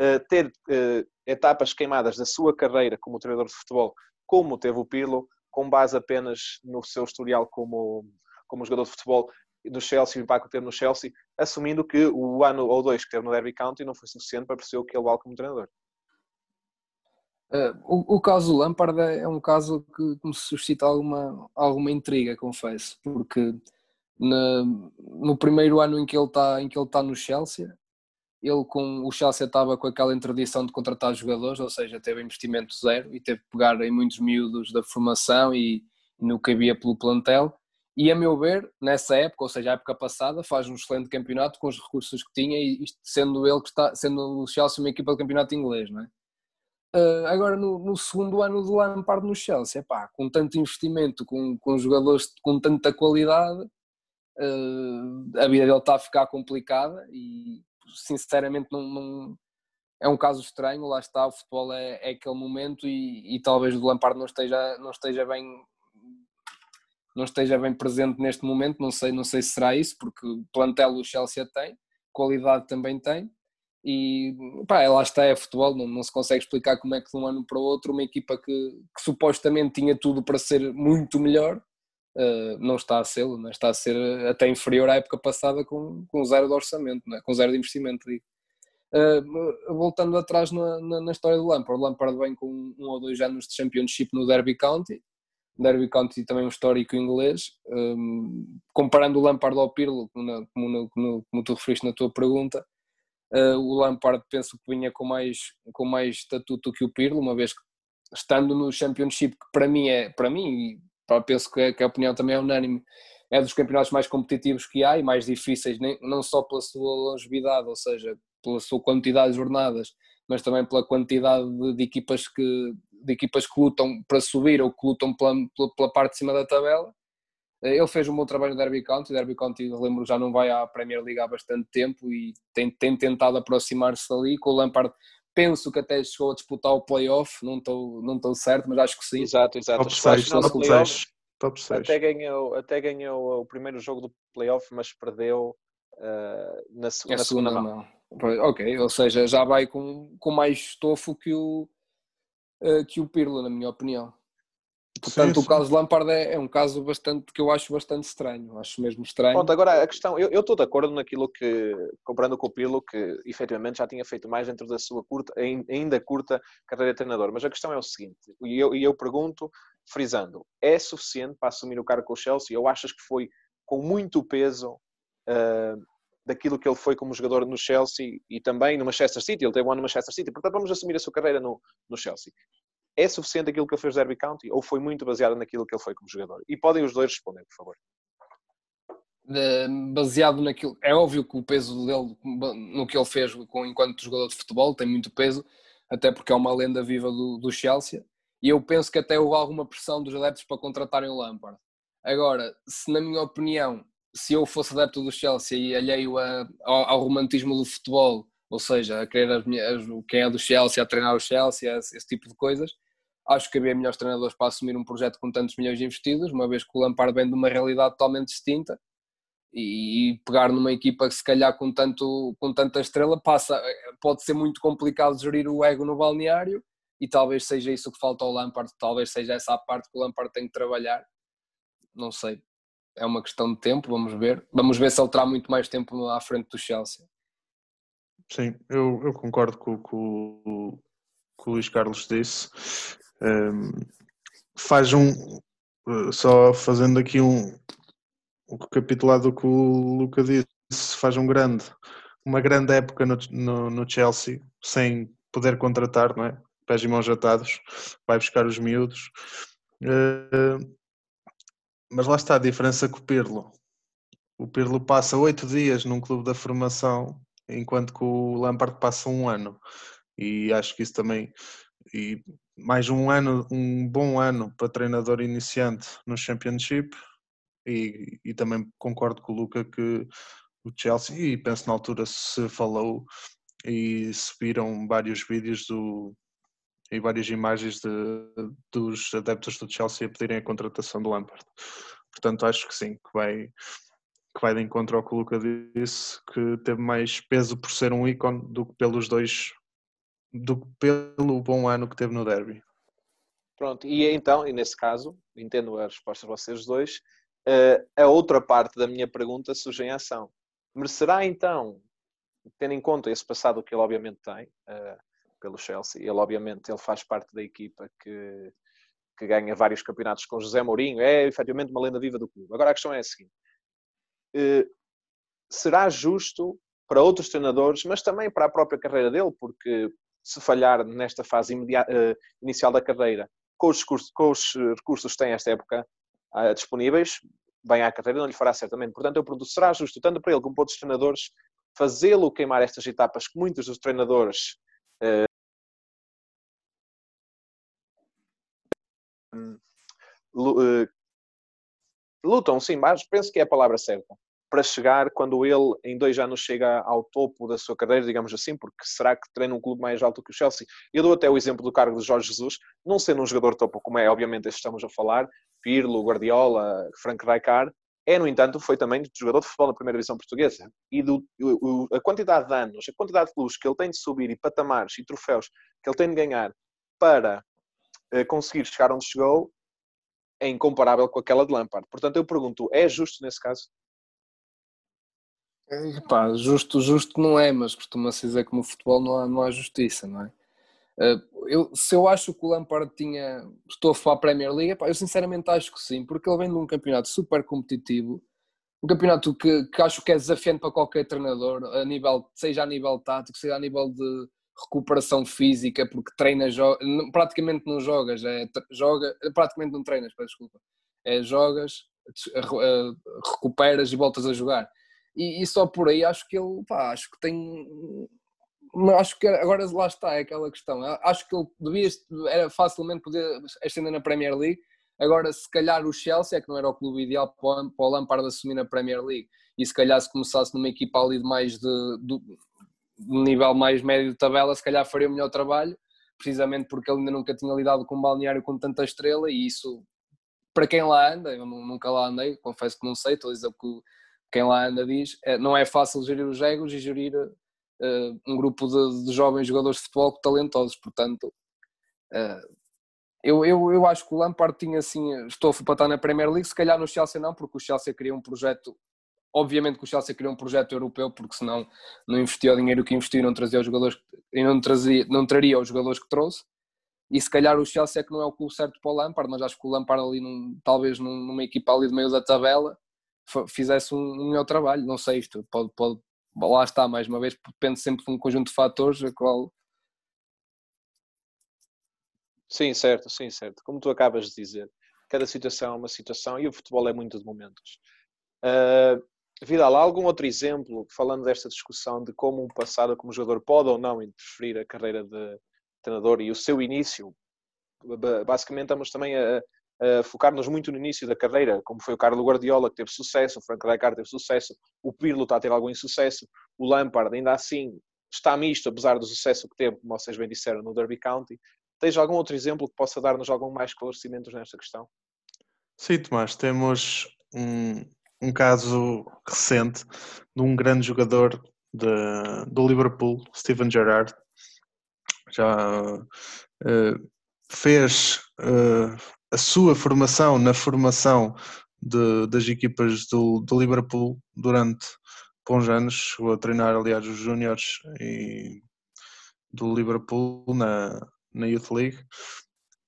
uh, ter uh, etapas queimadas da sua carreira como treinador de futebol, como teve o Pirlo, com base apenas no seu historial como, como jogador de futebol no Chelsea, o impacto que teve no Chelsea, assumindo que o ano ou dois que teve no Derby County não foi suficiente para perceber o que ele vale como treinador. Uh, o, o, caso Lampard é, é um caso que, que me suscita alguma, alguma intriga, confesso, porque na, no primeiro ano em que ele está está no Chelsea, ele com o Chelsea estava com aquela interdição de contratar jogadores, ou seja, teve investimento zero e teve que pegar em muitos miúdos da formação e, e no que havia pelo plantel. E a meu ver, nessa época, ou seja, a época passada, faz um excelente campeonato com os recursos que tinha e sendo ele que está, sendo o Chelsea uma equipa de campeonato inglês, não é? Uh, agora, no, no, segundo ano do Lampard no Chelsea, epá, com tanto investimento, com, com jogadores com tanta qualidade, uh, a vida dele está a ficar complicada e, sinceramente, não, não, é um caso estranho. Lá está, o futebol é, é aquele momento e, e, talvez o Lampard não esteja, não esteja bem não esteja bem presente neste momento, não sei, não sei se será isso, porque plantel o Chelsea tem, qualidade também tem, e pá, lá está, é futebol, não, não, se consegue explicar como é que de um ano para o outro uma equipa que, que supostamente tinha tudo para ser muito melhor uh, não está a ser, não está a ser até inferior à época passada com, com zero de orçamento, é? com zero de investimento. Uh, voltando atrás na, na, na, história do Lampard, o Lampard vem com um ou dois anos de Championship no Derby County, Derby County também um histórico inglês, um, comparando o Lampard ao Pirlo, como, como, como, como tu referiste na tua pergunta, Uh, o Lampard penso que vinha com mais, com mais estatuto que o Pirlo, uma vez que estando no Championship, que para mim é, para mim, e penso que, que a opinião também é unânime, é dos campeonatos mais competitivos que há e mais difíceis, nem, não só pela sua longevidade, ou seja, pela sua quantidade de jornadas, mas também pela quantidade de, de equipas que de equipas que lutam para subir ou que lutam pela, pela, pela parte de cima da tabela ele fez um bom trabalho no Derby County. O Derby County, lembro, já não vai à Premier League há bastante tempo e tem, tem tentado aproximar-se dali. Com o Lampard, penso que até chegou a disputar o playoff, não estou não estou certo, mas acho que sim. Exato, exato. Top 6, top 6. Top 6. Até, ganhou, até ganhou o primeiro jogo do playoff, mas perdeu uh, na, na segunda, segunda mão. mão. Ok, ou seja, já vai com, com mais estofo que o, uh, que o Pirlo, na minha opinião. Portanto, sim, sim. o caso de Lampard é, é, um caso bastante que eu acho bastante estranho, acho mesmo estranho. Pronto, agora a questão, eu, eu estou de acordo naquilo que, comparando com o Pilo, que efetivamente já tinha feito mais dentro da sua curta, ainda curta carreira de treinador, mas a questão é o seguinte, e eu, e eu pergunto, frisando, é suficiente para assumir o cargo com o Chelsea ou achas que foi com muito peso uh, daquilo que ele foi como jogador no Chelsea e também no Manchester City, ele teve um ano no Manchester City, portanto vamos assumir a sua carreira no, no Chelsea é suficiente aquilo que ele fez no Derby County ou foi muito baseado naquilo que ele foi como jogador? E podem os dois responder, por favor. baseado naquilo, é óbvio que o peso dele no que ele fez enquanto jogador de futebol tem muito peso, até porque é uma lenda viva do, do Chelsea. E eu penso que até houve alguma pressão dos adeptos para contratarem o Lampard. Agora, se na minha opinião, se eu fosse adepto do Chelsea e alheio a, ao, ao, romantismo do futebol, ou seja, a querer as quem é do Chelsea, a treinar o Chelsea, esse, esse tipo de coisas, acho que havia melhores treinadores para assumir um projeto com tantos milhões investidos, uma vez que o Lampard vem de uma realidade totalmente distinta e pegar numa equipa que se calhar com, tanto, com tanta estrela passa, pode ser muito complicado gerir o ego no balneário e talvez seja isso que falta ao Lampard, talvez seja essa a parte que o Lampard tem que trabalhar, não sei, é uma questão de tempo, vamos ver, vamos ver se ele terá muito mais tempo à frente do Chelsea. Sim, eu, eu concordo com, com, com o Luís Carlos disse, um, faz um, só fazendo aqui um, o recapitulado que o Luca disse, faz um grande, uma grande época no, no, no, Chelsea, sem poder contratar, não é? Pés e mãos atados, vai buscar os miúdos. Mas lá está a diferença com o Pirlo. O Pirlo passa oito dias num clube da formação, enquanto que o Lampard passa um ano. E acho que isso também. E mais um ano, um bom ano para treinador iniciante no Championship, e, e também concordo com o Luca que o Chelsea, e penso na altura se falou e se viram vários vídeos do, e várias imagens de, dos adeptos do Chelsea a pedirem a contratação do Lampard. Portanto, acho que sim, que vai, que vai de encontro ao que o Luca disse, que teve mais peso por ser um ícone do que pelos dois, do que pelo bom ano que teve no derby. Pronto, e então, e nesse caso, entendo a resposta de vocês dois, uh, a outra parte da minha pergunta surge em ação. Merecerá então, tendo em conta esse passado que ele obviamente tem uh, pelo Chelsea, ele obviamente ele faz parte da equipa que, que ganha vários campeonatos com José Mourinho, é efetivamente uma lenda viva do clube. Agora a questão é a seguinte: uh, será justo para outros treinadores, mas também para a própria carreira dele, porque se falhar nesta fase inicial da carreira, com os, com os recursos que tem esta época, uh, disponíveis, bem à carreira, não lhe fará certamente. Portanto, eu pergunto, será justo, tanto para ele como para outros treinadores, fazê-lo queimar estas etapas que muitos dos treinadores uh, lutam, sim, mas penso que é a palavra certa para chegar quando ele em dois anos chega ao topo da sua carreira, digamos assim, porque será que treina um clube mais alto que o Chelsea? Eu dou até o exemplo do cargo de Jorge Jesus, não sendo um jogador topo como é, obviamente, este estamos a falar, Pirlo, Guardiola, Frank Rijkaard, é, no entanto, foi também jogador de futebol na primeira divisão portuguesa. E do, o, a quantidade de anos, a quantidade de luz que ele tem de subir e patamares e troféus que ele tem de ganhar para uh, conseguir chegar onde chegou é incomparável com aquela de Lampard. Portanto, eu pergunto, é justo nesse caso? Epá, justo, justo não é, mas costuma-se dizer que no futebol não há, não há justiça, não é? Eh, eu, se eu acho que o Lampard tinha a falar Premier League, eu sinceramente acho que sim, porque ele vem de um campeonato super competitivo, um campeonato que, que acho que é desafiante para qualquer treinador, a nível, seja a nível tático, seja a nível de recuperação física, porque treina, joga, praticamente não jogas, é, joga, praticamente não treinas, desculpa, é jogas, eh, recuperas e voltas a jogar e, e, só por aí acho que ele, pá, acho que tem. Acho que agora lá está, é aquela questão. Acho que ele devia, era facilmente poder ascender na Premier League. Agora, se calhar o Chelsea, é que não era o clube ideal para o Lampard assumir na Premier League, e se calhar se começasse numa equipa ali de mais de, de, de nível mais médio de tabela, se calhar faria o melhor trabalho, precisamente porque ele ainda nunca tinha lidado com um balneário com tanta estrela, e isso, para quem lá anda, eu nunca lá andei, confesso que não sei, estou a dizer que quem lá anda diz, é, não é fácil gerir os egos e gerir uh, um grupo de, de, jovens jogadores de futebol talentosos, portanto uh, eu, eu, eu acho que o Lampard tinha assim estofo para estar na Premier League, se calhar no Chelsea não, porque o Chelsea queria um projeto obviamente que o Chelsea queria um projeto europeu, porque senão não investia o dinheiro que investiu não trazia os jogadores e não, trazia, não traria os jogadores que trouxe. E se calhar o Chelsea é que não é o clube certo para o Lampard, mas acho que o Lampard ali num, talvez numa equipa ali de meio da tabela fizesse um, melhor trabalho. Não sei, isto pode, pode, lá está, mais uma vez, depende sempre de um conjunto de fatores, a qual. Sim, certo, sim, certo. Como tu acabas de dizer, cada situação é uma situação e o futebol é muito de momentos. Uh, Vidal, há algum outro exemplo, falando desta discussão de como um passado como jogador pode ou não interferir a carreira de treinador e o seu início? Basicamente, estamos também a, uh, focar-nos muito no início da carreira, como foi o Carlos Guardiola, que teve sucesso, o Frank Rijkaard teve sucesso, o Pirlo está a ter algum insucesso, o Lampard ainda assim está misto, apesar do sucesso que teve, como vocês bem disseram, no Derby County. Tens algum outro exemplo que possa dar-nos algum mais esclarecimentos nesta questão? Sim, Tomás, temos um, um caso recente de um grande jogador de, do Liverpool, Steven Gerrard, já uh, fez uh, a sua formação na formação de, das equipas do, do Liverpool durante bons anos, chegou a treinar aliás os júniores do Liverpool na, na Youth League.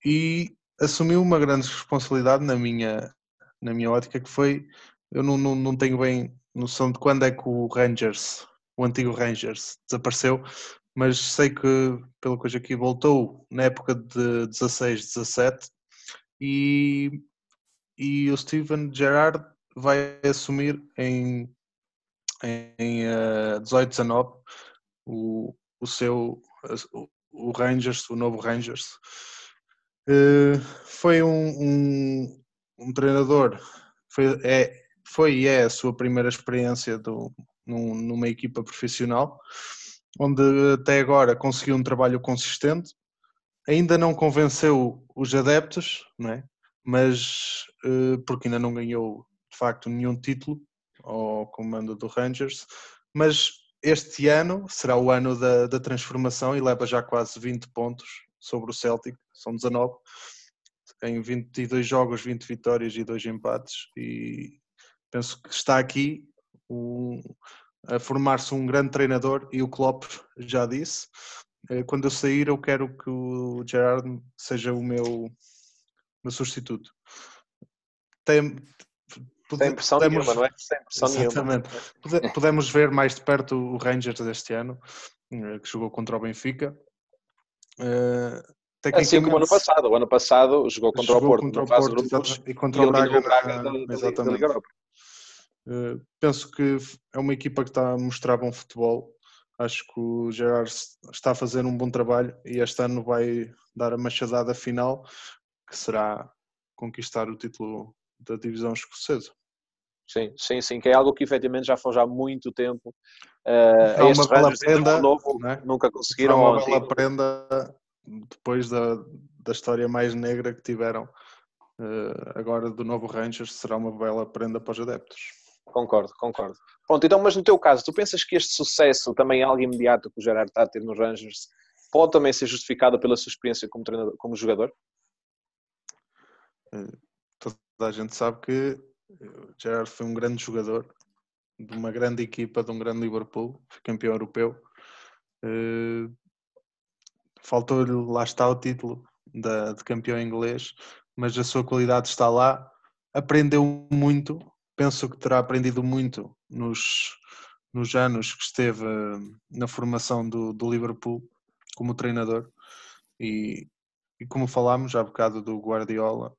E assumiu uma grande responsabilidade na minha, na minha ótica que foi, eu não, não, não tenho bem noção de quando é que o Rangers, o antigo Rangers, desapareceu, mas sei que, pela coisa aqui, voltou na época de 16, 17 e, e o Steven Gerrard vai assumir em, em uh, 18, 19 o, o seu o Rangers, o novo Rangers. Uh, foi um, um, um, treinador, foi, é, foi e é a sua primeira experiência do, num, numa equipa profissional, onde até agora conseguiu um trabalho consistente, ainda não convenceu os adeptos, não é? mas uh, porque ainda não ganhou de facto nenhum título ao comando do Rangers, mas este ano será o ano da, da transformação e leva já quase 20 pontos sobre o Celtic, são 19, em 22 jogos, 20 vitórias e 2 empates. E penso que está aqui um, a formar-se um grande treinador e o Klopp já disse, eh, quando eu sair eu quero que o Gerard seja o meu, meu substituto. Tem, sem pressão podemos, nenhuma, não é? Sem pressão exatamente. nenhuma. Podemos ver mais de perto o Rangers deste ano, eh, que jogou contra o Benfica. Uh, assim como ano passado. O ano passado jogou contra jogou o Porto, contra o Porto e contra o Braga, da, exatamente. Da Liga Europa. Uh, penso que é uma equipa que está a mostrar bom futebol. Acho que o Gerard está a fazer um bom trabalho e este ano vai dar a machadada final, que será conquistar o título da divisão escocesa. Sim, sim, sim, que é algo que efetivamente já foi já há muito tempo. Uh, é uma bela prenda, novo, né? nunca conseguiram. É uma bela prenda depois da, da história mais negra que tiveram uh, agora do novo Rangers, será uma bela prenda para os adeptos. Concordo, concordo. Pronto, então, mas no teu caso, tu pensas que este sucesso também é algo imediato que o Gerard está a ter nos Rangers pode também ser justificado pela sua experiência como, treinador, como jogador? Uh, toda a gente sabe que o Gerard foi um grande jogador de uma grande equipa, de um grande Liverpool, campeão europeu. Uh, Faltou-lhe, lá está o título de campeão inglês, mas a sua qualidade está lá. Aprendeu muito, penso que terá aprendido muito nos, nos anos que esteve na formação do, do Liverpool como treinador. E, e como falámos há bocado do Guardiola,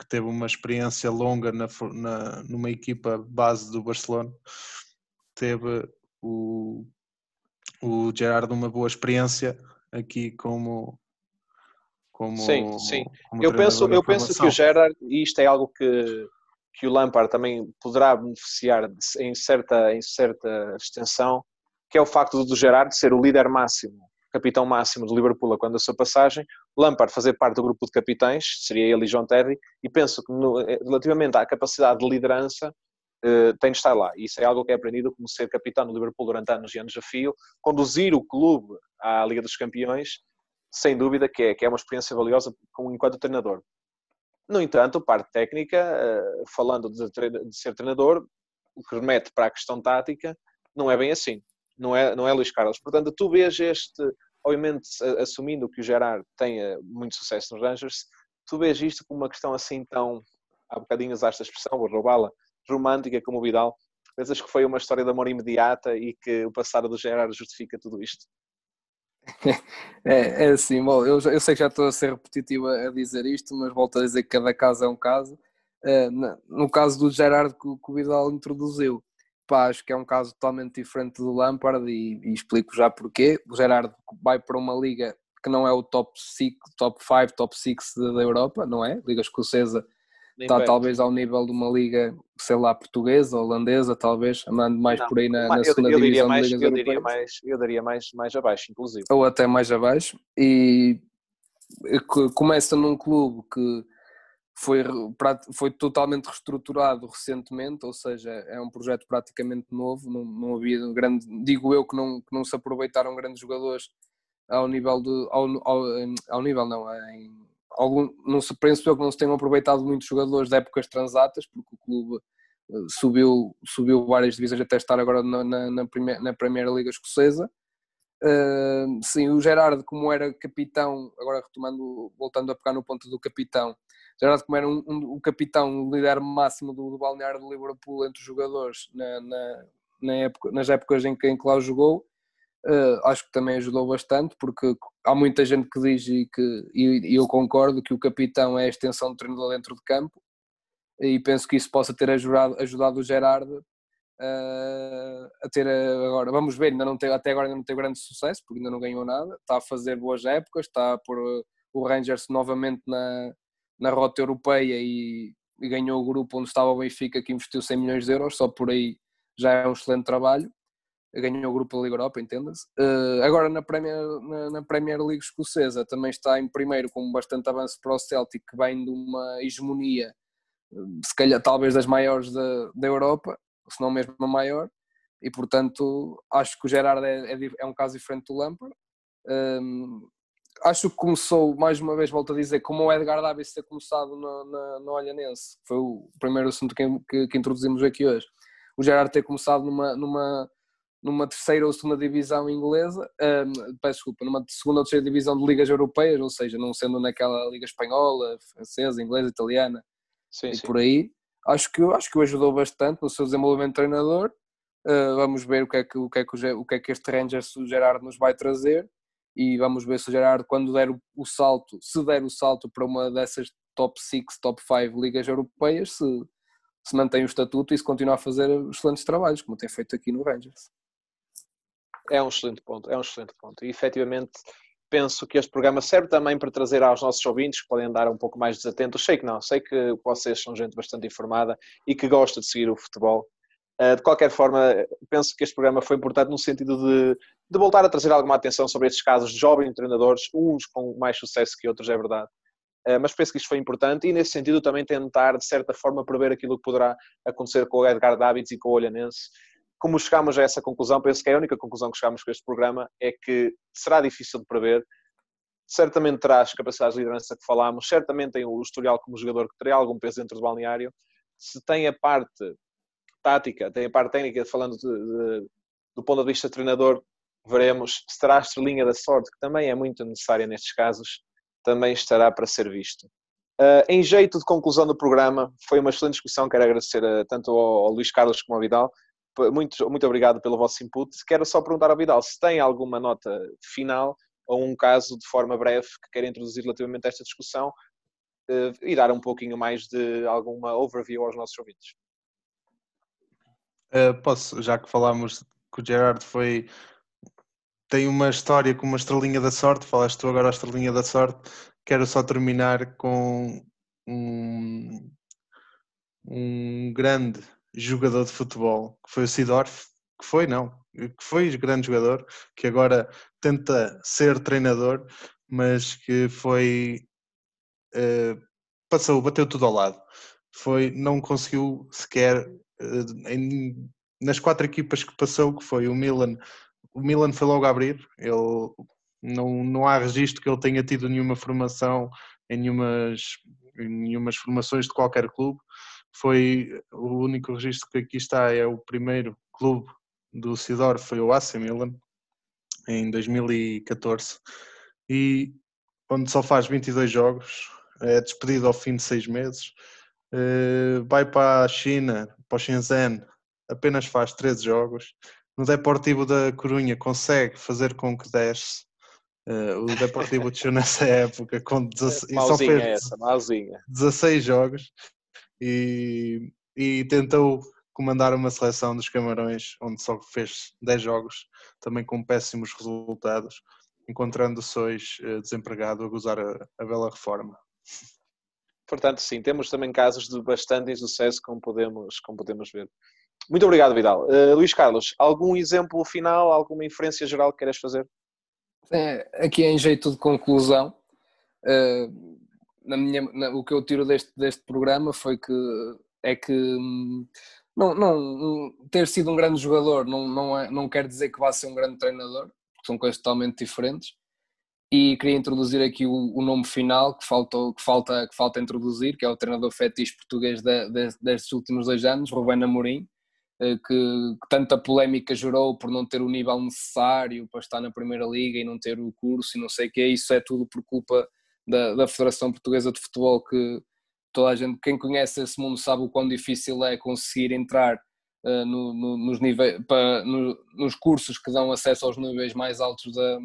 que teve uma experiência longa na, na, numa equipa base do Barcelona, teve o, o Gerard uma boa experiência aqui como como sim sim como eu penso eu penso que o Gerard e isto é algo que que o Lampard também poderá beneficiar em certa em certa extensão que é o facto do Gerard ser o líder máximo capitão máximo do Liverpool quando a sua passagem, Lampard fazer parte do grupo de capitães, seria ele e John Terry, e penso que no, eh, relativamente à capacidade de liderança, eh, tem de estar lá. Isso é algo que é aprendido como ser capitão do Liverpool durante anos e anos a fio, conduzir o clube à Liga dos Campeões, sem dúvida que é, que é uma experiência valiosa enquanto treinador. No entanto, parte técnica, eh, falando de, de ser treinador, o que remete para a questão tática, não é bem assim não é, não é Luís Carlos. Portanto, tu vês este, obviamente, assumindo que o Gerard tenha muito sucesso nos Rangers, tu vês isto como uma questão assim tão, há bocadinho usaste a expressão, vou roubá-la, romântica como o Vidal. Pensas que foi uma história de amor imediata e que o passado do Gerard justifica tudo isto? É, é assim, bom, eu, eu sei que já estou a ser repetitivo a dizer isto, mas volto a dizer que cada caso é um caso. Uh, no caso do Gerard que, que o Vidal introduziu, pá, acho que é um caso totalmente diferente do Lampard e, e, explico já porquê. O Gerardo vai para uma liga que não é o top 5, top 5, top 6 da Europa, não é? Liga Escocesa está talvez ao nível de uma liga, sei lá, portuguesa, holandesa, talvez, andando mais não, por aí na, na segunda eu, eu divisão mais, de eu diria mais, eu daria mais, mais abaixo, inclusive. Ou até mais abaixo. E começa num clube que foi, foi totalmente reestruturado recentemente, ou seja, é um projeto praticamente novo, não, não havia grande, digo eu que não, que não se aproveitaram grandes jogadores ao nível de, ao, ao, ao nível não, em, algum, não se penso eu que não se tenham aproveitado muitos jogadores de épocas transatas, porque o clube eh, subiu, subiu várias divisões até estar agora na, na, na, primeira, na Primeira Liga Escocesa. Uh, sim, o Gerardo, como era capitão, agora retomando, voltando a pegar no ponto do capitão, Gerardo, como era um, um, o capitão, o líder máximo do, do balneário do Liverpool entre os jogadores na, na, na época, nas épocas em que, em que lá jogou, acho que também ajudou bastante, porque há muita gente que diz e, que, e, eu concordo que o capitão é a extensão do treinador dentro de campo, e penso que isso possa ter ajudado, ajudado o Gerardo uh, a ter agora, vamos ver, ainda não tem, até agora ainda não tem grande sucesso, porque ainda não ganhou nada, está a fazer boas épocas, está a pôr o Rangers novamente na, na rota europeia e, e ganhou o grupo onde estava o Benfica que investiu 100 milhões de euros, só por aí já é um excelente trabalho ganhou o grupo da Liga Europa, entenda-se. Uh, agora na Premier, na, na, Premier League escocesa também está em primeiro com bastante avanço para o Celtic, que vem de uma hegemonia, eh, se calhar talvez das maiores da, da Europa, se não mesmo a maior, e portanto acho que o Gerard é, é, é um caso diferente do Lampard. Um, acho que começou, mais uma vez volto a dizer, como o Edgar Davis ter começado no, na, no Olhanense, foi o primeiro assunto que, que, que introduzimos aqui hoje. O Gerard ter começado numa, numa numa terceira ou segunda divisão inglesa, um, peço desculpa, numa segunda ou terceira divisão de ligas europeias, ou seja, não sendo naquela liga espanhola, francesa, inglesa, italiana sim, e sim. por aí, acho que, acho que o ajudou bastante no seu desenvolvimento de treinador. Uh, vamos ver o que, é que, o, que é que o, o que é que este Rangers, o Gerardo, nos vai trazer e vamos ver se o Gerardo, quando der o, o salto, se der o salto para uma dessas top 6, top 5 ligas europeias, se, se mantém o estatuto e se continua a fazer excelentes trabalhos, como tem feito aqui no Rangers. É um excelente ponto, é um excelente ponto. E efetivamente penso que este programa serve também para trazer aos nossos ouvintes que podem andar um pouco mais desatentos. Sei que não, sei que vocês são gente bastante informada e que gosta de seguir o futebol. Uh, de qualquer forma, penso que este programa foi importante no sentido de, de voltar a trazer alguma atenção sobre estes casos de jovens treinadores, uns com mais sucesso que outros, é verdade. Uh, mas penso que isto foi importante e, nesse sentido, também tentar, de certa forma, prever aquilo que poderá acontecer com o Edgar Davids e com o Olhanense como chegámos a essa conclusão, penso que é a única conclusão que chegámos com este programa é que será difícil de prever. Certamente terá as capacidades de liderança que falámos, certamente tem o historial como jogador que terá algum peso dentro do balneário. Se tem a parte tática, tem a parte técnica, falando de, de, do ponto de vista de treinador, veremos. Se terá a estrelinha da sorte, que também é muito necessária nestes casos, também estará para ser visto. Uh, em jeito de conclusão do programa, foi uma excelente discussão. Quero agradecer a, tanto ao, ao Luís Carlos como ao Vidal muito, muito obrigado pelo vosso input. Quero só perguntar ao Vidal se tem alguma nota final ou um caso de forma breve que queira introduzir relativamente a esta discussão uh, e dar um pouquinho mais de alguma overview aos nossos ouvintes. Uh, posso, já que falámos que o Gerard foi tem uma história com uma estrelinha da sorte, falaste tu agora a estrelinha da sorte, quero só terminar com um, um grande jogador de futebol, que foi o Sidorf, que foi, não, que foi grande jogador, que agora tenta ser treinador, mas que foi. Uh, passou, bateu tudo ao lado. Foi, não conseguiu sequer. Uh, em, nas quatro equipas que passou, que foi o Milan, o Milan foi logo a abrir. Ele não, não há registro que ele tenha tido nenhuma formação em nenhumas, em nenhumas formações de qualquer clube foi o único registro que aqui está é o primeiro clube do Sidor foi o AC Milan em 2014 e onde só faz 22 jogos é despedido ao fim de seis meses. Eh, vai para a China para o Shenzhen apenas faz 13 jogos. No Deportivo da Corunha consegue fazer com que desce Uh, o Deportivo desceu nessa época com 16, e só fez essa, 16 jogos e, e tentou comandar uma seleção dos Camarões, onde só fez 10 jogos, também com péssimos resultados. encontrando sois uh, desempregado a gozar a, a bela reforma. Portanto, sim, temos também casos de bastante insucesso, como podemos, como podemos ver. Muito obrigado, Vidal. Uh, Luís Carlos, algum exemplo final, alguma inferência geral que queres fazer? É, aqui em jeito de conclusão, uh, na minha, na, o que eu tiro deste, deste programa foi que é que hum, não, não, ter sido um grande jogador não, não, é, não quer dizer que vá ser um grande treinador, porque são coisas totalmente diferentes. E queria introduzir aqui o, o nome final que, faltou, que, falta, que falta introduzir, que é o treinador fetiche português de, de, destes últimos dois anos, Rubén Amorim, eh, que, que, tanta polémica gerou por não ter o nível necessário para estar na Primeira Liga e não ter o curso e não sei o que Isso é tudo por culpa da, da Federação Portuguesa de Futebol que toda a gente, quem conhece esse mundo sabe o quão difícil é conseguir entrar uh, no, no, nos, para, no, nos cursos que dão acesso aos níveis mais altos, de,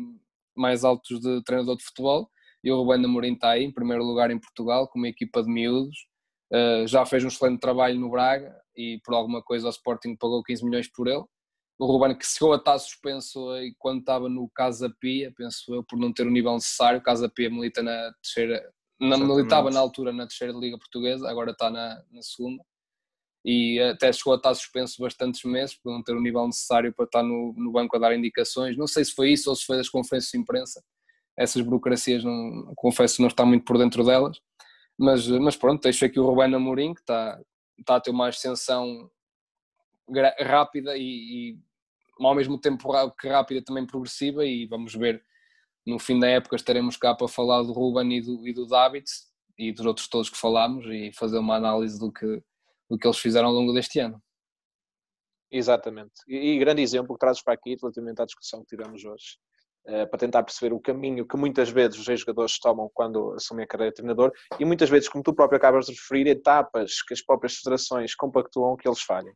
mais altos de treinador de futebol. E o Rubén Amorim está aí, em primeiro lugar em Portugal, com uma equipa de miúdos. Uh, já fez um excelente trabalho no Braga e por alguma coisa o Sporting pagou 15 milhões por ele. O Ruben que chegou a estar suspenso quando estava no Casa Pia, penso eu, por não ter o nível necessário. Casa Pia milita na terceira, não militava na altura na terceira liga portuguesa, agora está na, na, segunda e até chegou a estar suspenso bastantes meses por não ter o nível necessário para estar no, no banco a dar indicações. Não sei se foi isso ou se foi das conferências de imprensa. Essas burocracias, não, confesso, não está muito por dentro delas. Mas, mas pronto, deixo aqui o Rubén Amorim, que está, está a ter uma ascensão rápida e, e ao mesmo tempo que rápida também progressiva e vamos ver no fim da época estaremos cá para falar do Ruben e do, e do David e dos outros todos que falámos e fazer uma análise do que, do que eles fizeram ao longo deste ano. Exatamente. E, e grande exemplo que trazes para aqui relativamente à discussão que tivemos hoje, uh, para tentar perceber o caminho que muitas vezes os ex-jogadores tomam quando assumem a carreira de treinador e muitas vezes, como tu próprio acabas de referir, etapas que as próprias federações compactuam que eles falhem.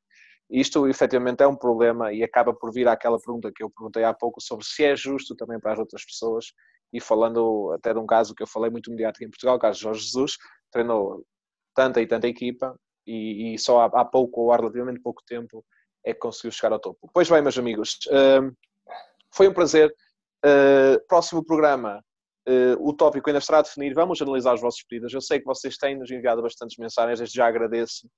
Isto efetivamente é um problema e acaba por vir àquela pergunta que eu perguntei há pouco sobre se é justo também para as outras pessoas. E falando até de um caso que eu falei muito mediático em Portugal, o caso de Jorge Jesus, treinou tanta e tanta equipa e, e só há, há, pouco ou há relativamente pouco tempo é que conseguiu chegar ao topo. Pois bem, meus amigos, uh, foi um prazer. Uh, próximo programa, uh, o tópico ainda estará a definir. Vamos analisar os vossos pedidos. Eu sei que vocês têm nos enviado bastantes mensagens, desde já agradeço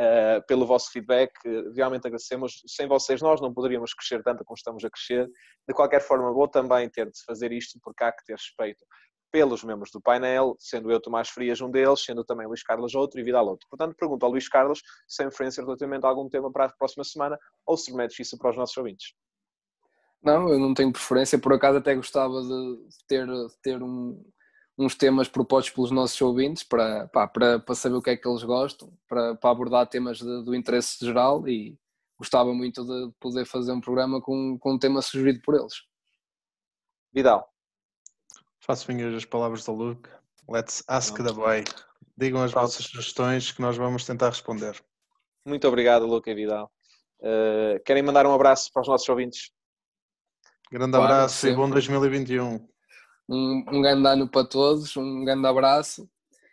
uh, pelo vosso feedback. Realmente agradecemos. Sem vocês, nós não poderíamos crescer tanto como estamos a crescer. De qualquer forma, vou também ter de fazer isto porque há que ter respeito pelos membros do painel, sendo eu Tomás Frias um deles, sendo também Luís Carlos outro e Vidal outro. Portanto, pergunto ao Luís Carlos se referência relativamente a algum tema para a próxima semana ou se remetes isso para os nossos ouvintes. Não, eu não tenho preferência, por acaso até gostava de ter, de ter um, uns temas propostos pelos nossos ouvintes para, pá, para, para saber o que é que eles gostam, para, para abordar temas de, do interesse geral e gostava muito de poder fazer um programa com, com um tema sugerido por eles. Vidal. Faço minhas as palavras do Luke. Let's ask the boy. Digam as vossas sugestões que nós vamos tentar responder. Muito obrigado, Luke e Vidal. Uh, querem mandar um abraço para os nossos ouvintes? Grande claro, abraço sempre. e bom 2021 um, um grande ano para todos, um grande abraço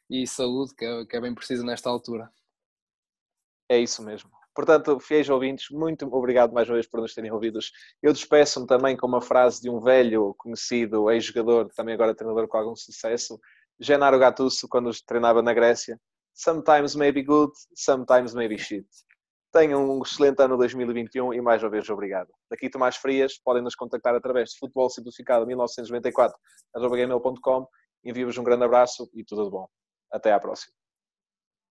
e saúde, que é, que é bem preciso nesta altura. É isso mesmo. Portanto, fiéis ouvintes, muito obrigado mais uma vez por nos terem ouvidos. Eu despeço-me também com uma frase de um velho conhecido, ex-jogador, também agora treinador com algum sucesso, Genaro Gattuso, quando treinava na Grécia. Sometimes may be good, sometimes may be shit. Tenham um excelente ano 2021 e mais uma vez obrigado. Daqui Tomás Frias, podem nos contactar através de futebol simplificado 1994 gmail.com. Envio-vos um grande abraço e tudo de bom. Até à próxima.